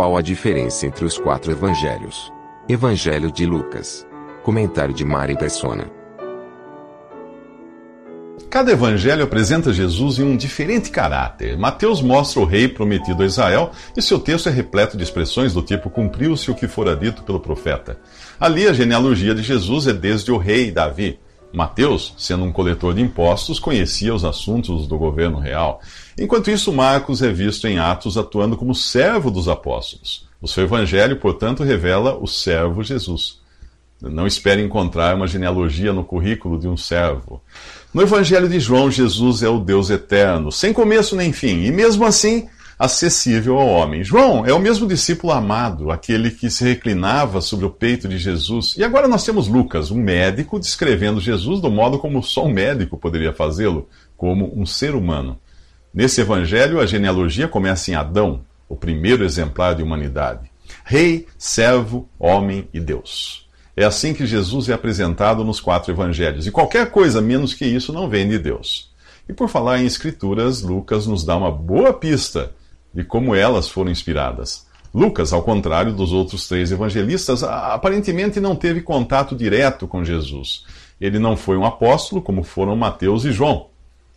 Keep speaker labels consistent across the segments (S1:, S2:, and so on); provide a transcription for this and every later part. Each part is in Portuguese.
S1: Qual a diferença entre os quatro evangelhos? Evangelho de Lucas. Comentário de Mari Persona.
S2: Cada evangelho apresenta Jesus em um diferente caráter. Mateus mostra o rei prometido a Israel e seu texto é repleto de expressões do tipo cumpriu-se o que fora dito pelo profeta. Ali a genealogia de Jesus é desde o rei Davi. Mateus, sendo um coletor de impostos, conhecia os assuntos do governo real. Enquanto isso, Marcos é visto em Atos atuando como servo dos apóstolos. O seu evangelho, portanto, revela o servo Jesus. Não espere encontrar uma genealogia no currículo de um servo. No Evangelho de João, Jesus é o Deus eterno, sem começo nem fim, e mesmo assim acessível ao homem. João é o mesmo discípulo amado, aquele que se reclinava sobre o peito de Jesus. E agora nós temos Lucas, um médico, descrevendo Jesus do modo como só um médico poderia fazê-lo, como um ser humano. Nesse evangelho, a genealogia começa em Adão, o primeiro exemplar de humanidade. Rei, servo, homem e Deus. É assim que Jesus é apresentado nos quatro evangelhos. E qualquer coisa menos que isso não vem de Deus. E por falar em escrituras, Lucas nos dá uma boa pista de como elas foram inspiradas. Lucas, ao contrário dos outros três evangelistas, aparentemente não teve contato direto com Jesus. Ele não foi um apóstolo, como foram Mateus e João.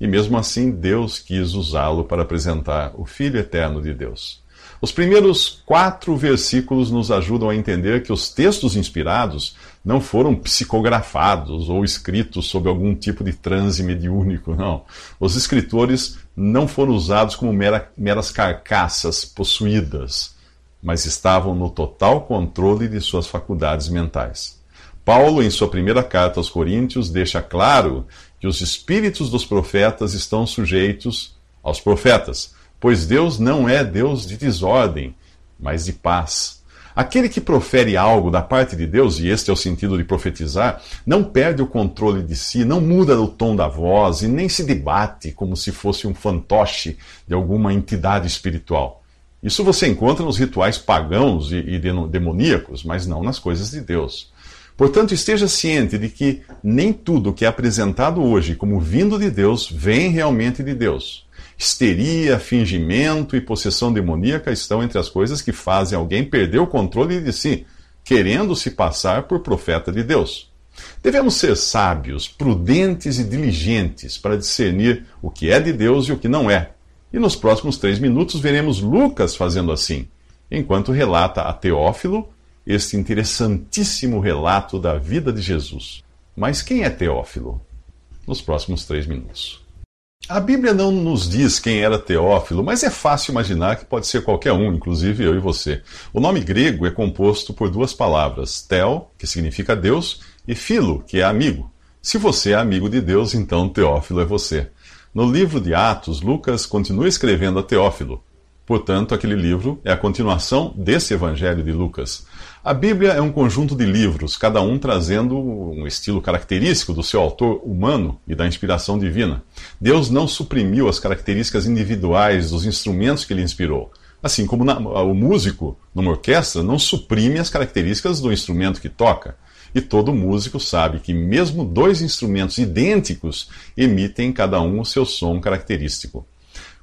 S2: E mesmo assim, Deus quis usá-lo para apresentar o Filho eterno de Deus. Os primeiros quatro versículos nos ajudam a entender que os textos inspirados não foram psicografados ou escritos sob algum tipo de transe mediúnico, não. Os escritores não foram usados como mera, meras carcaças possuídas, mas estavam no total controle de suas faculdades mentais. Paulo, em sua primeira carta aos Coríntios, deixa claro que os espíritos dos profetas estão sujeitos aos profetas pois Deus não é Deus de desordem, mas de paz. Aquele que profere algo da parte de Deus, e este é o sentido de profetizar, não perde o controle de si, não muda o tom da voz e nem se debate como se fosse um fantoche de alguma entidade espiritual. Isso você encontra nos rituais pagãos e, demoníacos, mas não nas coisas de Deus. Portanto, esteja ciente de que nem tudo que é apresentado hoje como vindo de Deus vem realmente de Deus. Histeria, fingimento e possessão demoníaca estão entre as coisas que fazem alguém perder o controle de si, querendo se passar por profeta de Deus. Devemos ser sábios, prudentes e diligentes para discernir o que é de Deus e o que não é. E nos próximos três minutos veremos Lucas fazendo assim, enquanto relata a Teófilo este interessantíssimo relato da vida de Jesus. Mas quem é Teófilo? Nos próximos três minutos. A Bíblia não nos diz quem era Teófilo, mas é fácil imaginar que pode ser qualquer um, inclusive eu e você. O nome grego é composto por duas palavras, Theo, que significa Deus, e Filo, que é amigo. Se você é amigo de Deus, então Teófilo é você. No livro de Atos, Lucas continua escrevendo a Teófilo. Portanto, aquele livro é a continuação desse evangelho de Lucas. A Bíblia é um conjunto de livros, cada um trazendo um estilo característico do seu autor humano e da inspiração divina. Deus não suprimiu as características individuais dos instrumentos que ele inspirou. Assim como na, o músico numa orquestra não suprime as características do instrumento que toca. E todo músico sabe que mesmo dois instrumentos idênticos emitem cada um o seu som característico.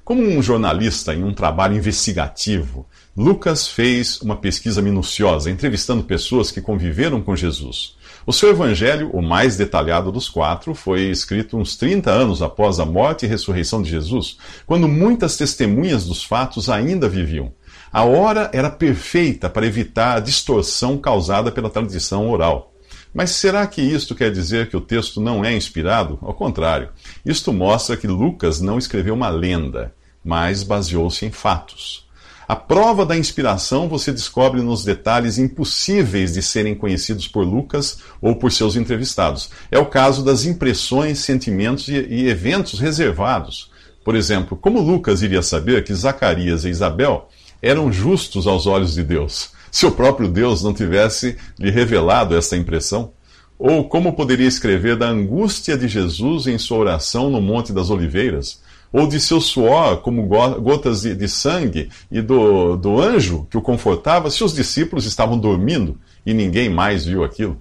S2: Como um jornalista em um trabalho investigativo, Lucas fez uma pesquisa minuciosa, entrevistando pessoas que conviveram com Jesus. O seu evangelho, o mais detalhado dos quatro, foi escrito uns 30 anos após a morte e ressurreição de Jesus, quando muitas testemunhas dos fatos ainda viviam. A hora era perfeita para evitar a distorção causada pela tradição oral. Mas será que isto quer dizer que o texto não é inspirado? Ao contrário, isto mostra que Lucas não escreveu uma lenda, mas baseou-se em fatos. A prova da inspiração você descobre nos detalhes impossíveis de serem conhecidos por Lucas ou por seus entrevistados. É o caso das impressões, sentimentos e, eventos reservados, Por exemplo, como Lucas iria saber que Zacarias e Isabel eram justos aos olhos de Deus, se o próprio Deus não tivesse lhe revelado essa impressão? Ou como poderia escrever da angústia de Jesus em sua oração no Monte das Oliveiras? Ou de seu suor, como gotas de, de sangue, e do, do anjo que o confortava, se os discípulos estavam dormindo e ninguém mais viu aquilo?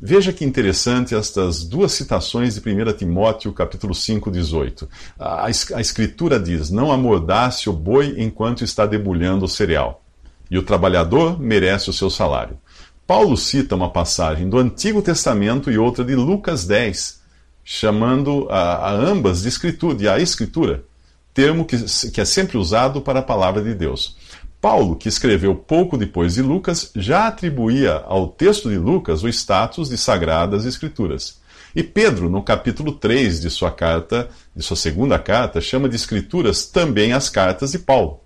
S2: Veja que interessante estas duas citações de 1 Timóteo, capítulo 5, 18. A, a escritura diz: Não amordace o boi enquanto está debulhando o cereal, e o trabalhador merece o seu salário. Paulo cita uma passagem do Antigo Testamento e outra de Lucas 10, chamando a, a ambas de escritura, de a escritura, termo que, que é sempre usado para a palavra de Deus. Paulo, que escreveu pouco depois de Lucas, já atribuía ao texto de Lucas o status de sagradas escrituras. E Pedro, no capítulo 3 de sua carta, de sua segunda carta, chama de escrituras também as cartas de Paulo.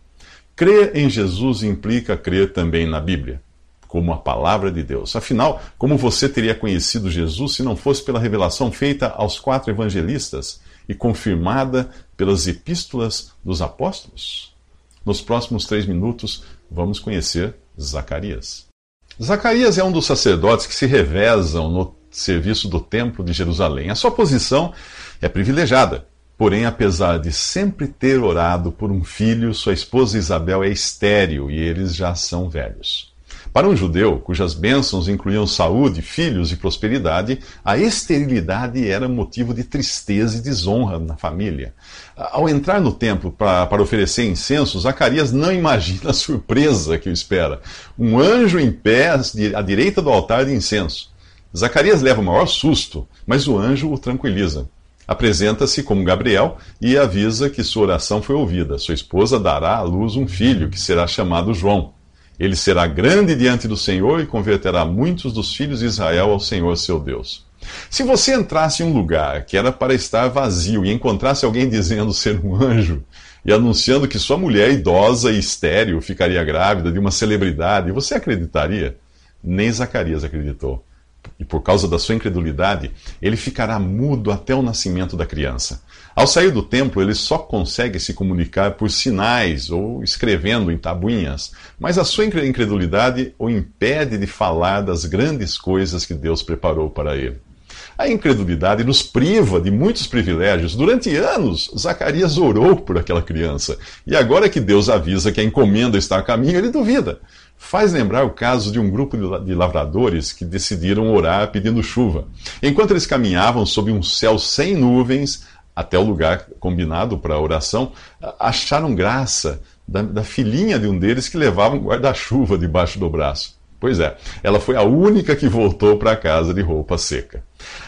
S2: Crer em Jesus implica crer também na Bíblia, como a palavra de Deus. Afinal, como você teria conhecido Jesus se não fosse pela revelação feita aos quatro evangelistas e confirmada pelas epístolas dos apóstolos? Nos próximos três minutos, vamos conhecer Zacarias. Zacarias é um dos sacerdotes que se revezam no serviço do Templo de Jerusalém. A sua posição é privilegiada. Porém, apesar de sempre ter orado por um filho, sua esposa Isabel é estéril e eles já são velhos. Para um judeu, cujas bênçãos incluíam saúde, filhos e prosperidade, a esterilidade era motivo de tristeza e desonra na família. Ao entrar no templo para, para oferecer incenso, Zacarias não imagina a surpresa que o espera. Um anjo em pé à direita do altar de incenso. Zacarias leva o maior susto, mas o anjo o tranquiliza. Apresenta-se como Gabriel e avisa que sua oração foi ouvida. Sua esposa dará à luz um filho, que será chamado João. Ele será grande diante do Senhor e converterá muitos dos filhos de Israel ao Senhor seu Deus. Se você entrasse em um lugar que era para estar vazio e encontrasse alguém dizendo ser um anjo e anunciando que sua mulher idosa e estéril ficaria grávida de uma celebridade, você acreditaria? Nem Zacarias acreditou e por causa da sua incredulidade, ele ficará mudo até o nascimento da criança. Ao sair do templo, ele só consegue se comunicar por sinais ou escrevendo em tabuinhas, mas a sua incredulidade o impede de falar das grandes coisas que Deus preparou para ele. A incredulidade nos priva de muitos privilégios. Durante anos, Zacarias orou por aquela criança. E agora que Deus avisa que a encomenda está a caminho, ele duvida faz lembrar o caso de um grupo de lavradores que decidiram orar pedindo chuva. Enquanto eles caminhavam sob um céu sem nuvens até o lugar combinado para a oração, acharam graça da, da filhinha de um deles que levava um guarda-chuva debaixo do braço. Pois é, ela foi a única que voltou para casa de roupa seca.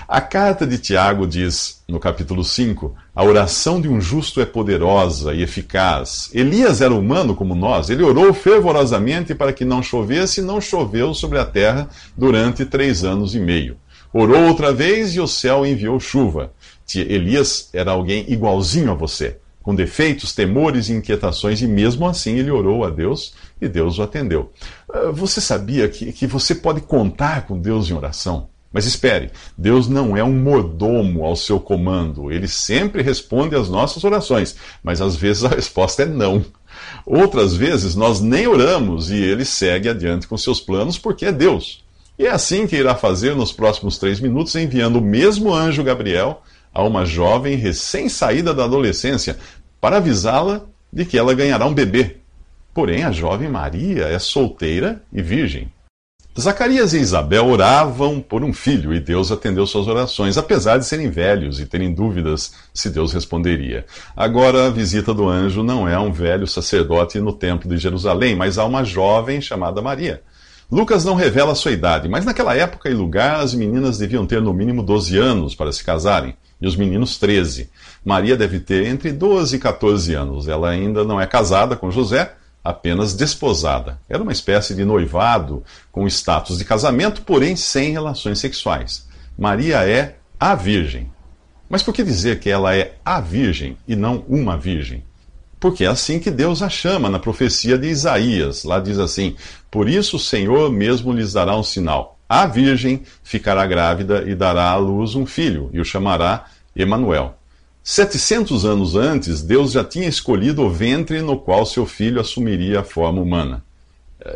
S2: A carta de Tiago diz, no capítulo 5, a oração de um justo é poderosa e eficaz. Elias era humano como nós, ele orou fervorosamente para que não chovesse e não choveu sobre a terra durante três anos e meio. Orou outra vez e o céu enviou chuva. Elias era alguém igualzinho a você com defeitos, temores e inquietações, e mesmo assim ele orou a Deus e Deus o atendeu. Ah, você sabia que, que você pode contar com Deus em oração? Mas espere, Deus não é um mordomo ao seu comando. Ele sempre responde às nossas orações, mas às vezes a resposta é não. Outras vezes nós nem oramos e ele segue adiante com seus planos porque é Deus. E é assim que irá fazer nos próximos três minutos, enviando o mesmo anjo Gabriel a uma jovem recém-saída da adolescência para avisá-la de que ela ganhará um bebê. Porém, a jovem Maria é solteira e virgem. Zacarias e Isabel oravam por um filho e Deus atendeu suas orações, apesar de serem velhos e terem dúvidas se Deus responderia. Agora, a visita do anjo não é a um velho sacerdote no templo de Jerusalém, mas a uma jovem chamada Maria. Lucas não revela sua idade, mas naquela época e lugar as meninas deviam ter no mínimo 12 anos para se casarem e os meninos 13. Maria deve ter entre 12 e 14 anos. Ela ainda não é casada com José, apenas desposada. Era uma espécie de noivado com status de casamento, porém sem relações sexuais. Maria é a Virgem. Mas por que dizer que ela é a Virgem e não uma Virgem? Porque é assim que Deus a chama na profecia de Isaías. Lá diz assim: Por isso o Senhor mesmo lhes dará um sinal. A Virgem ficará grávida e dará à luz um filho, e o chamará Emanuel. 700 anos antes, Deus já tinha escolhido o ventre no qual seu filho assumiria a forma humana.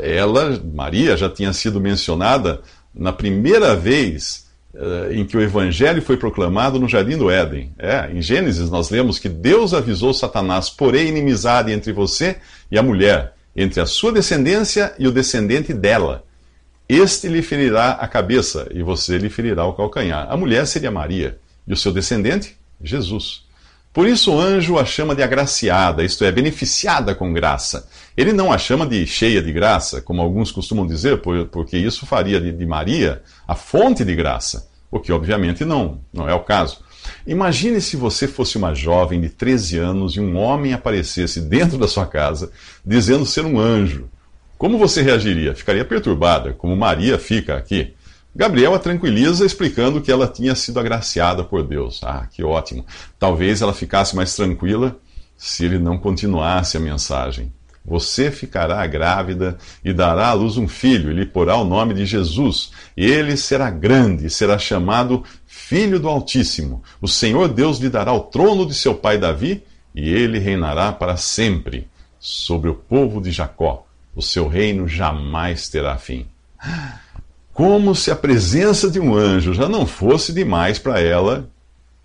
S2: Ela, Maria, já tinha sido mencionada na primeira vez uh, em que o evangelho foi proclamado no jardim do Éden. É, em Gênesis nós lemos que Deus avisou Satanás: porém inimizade entre você e a mulher, entre a sua descendência e o descendente dela. Este lhe ferirá a cabeça e você lhe ferirá o calcanhar. A mulher seria Maria e o seu descendente, Jesus. Por isso o anjo a chama de agraciada, isto é, beneficiada com graça. Ele não a chama de cheia de graça, como alguns costumam dizer, porque isso faria de Maria a fonte de graça, o que obviamente não, não é o caso. Imagine se você fosse uma jovem de 13 anos e um homem aparecesse dentro da sua casa dizendo ser um anjo. Como você reagiria? Ficaria perturbada, como Maria fica aqui. Gabriel a tranquiliza explicando que ela tinha sido agraciada por Deus. Ah, que ótimo. Talvez ela ficasse mais tranquila se ele não continuasse a mensagem. Você ficará grávida e dará à luz um filho, e lhe porá o nome de Jesus. Ele será grande, e será chamado Filho do Altíssimo. O Senhor Deus lhe dará o trono de seu pai Davi, e ele reinará para sempre sobre o povo de Jacó. O seu reino jamais terá fim como se a presença de um anjo já não fosse demais para ela.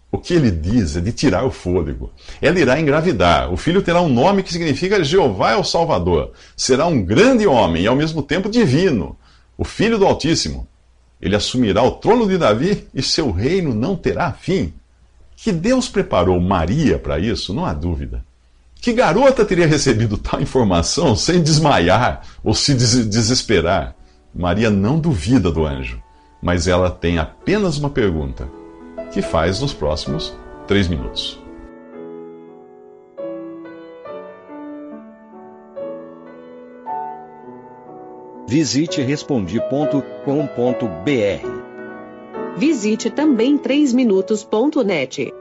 S2: O que ele diz é de tirar o fôlego. Ela irá engravidar. O filho terá um nome que significa Jeová é o Salvador. Será um grande homem e ao mesmo tempo divino, o filho do Altíssimo. Ele assumirá o trono de Davi e seu reino não terá fim. Que Deus preparou Maria para isso, não há dúvida. Que garota teria recebido tal informação sem desmaiar ou se des desesperar? Maria não duvida do anjo, mas ela tem apenas uma pergunta, que faz nos próximos três minutos.
S3: Visite respondi.com.br.
S4: Visite também 3minutos.net.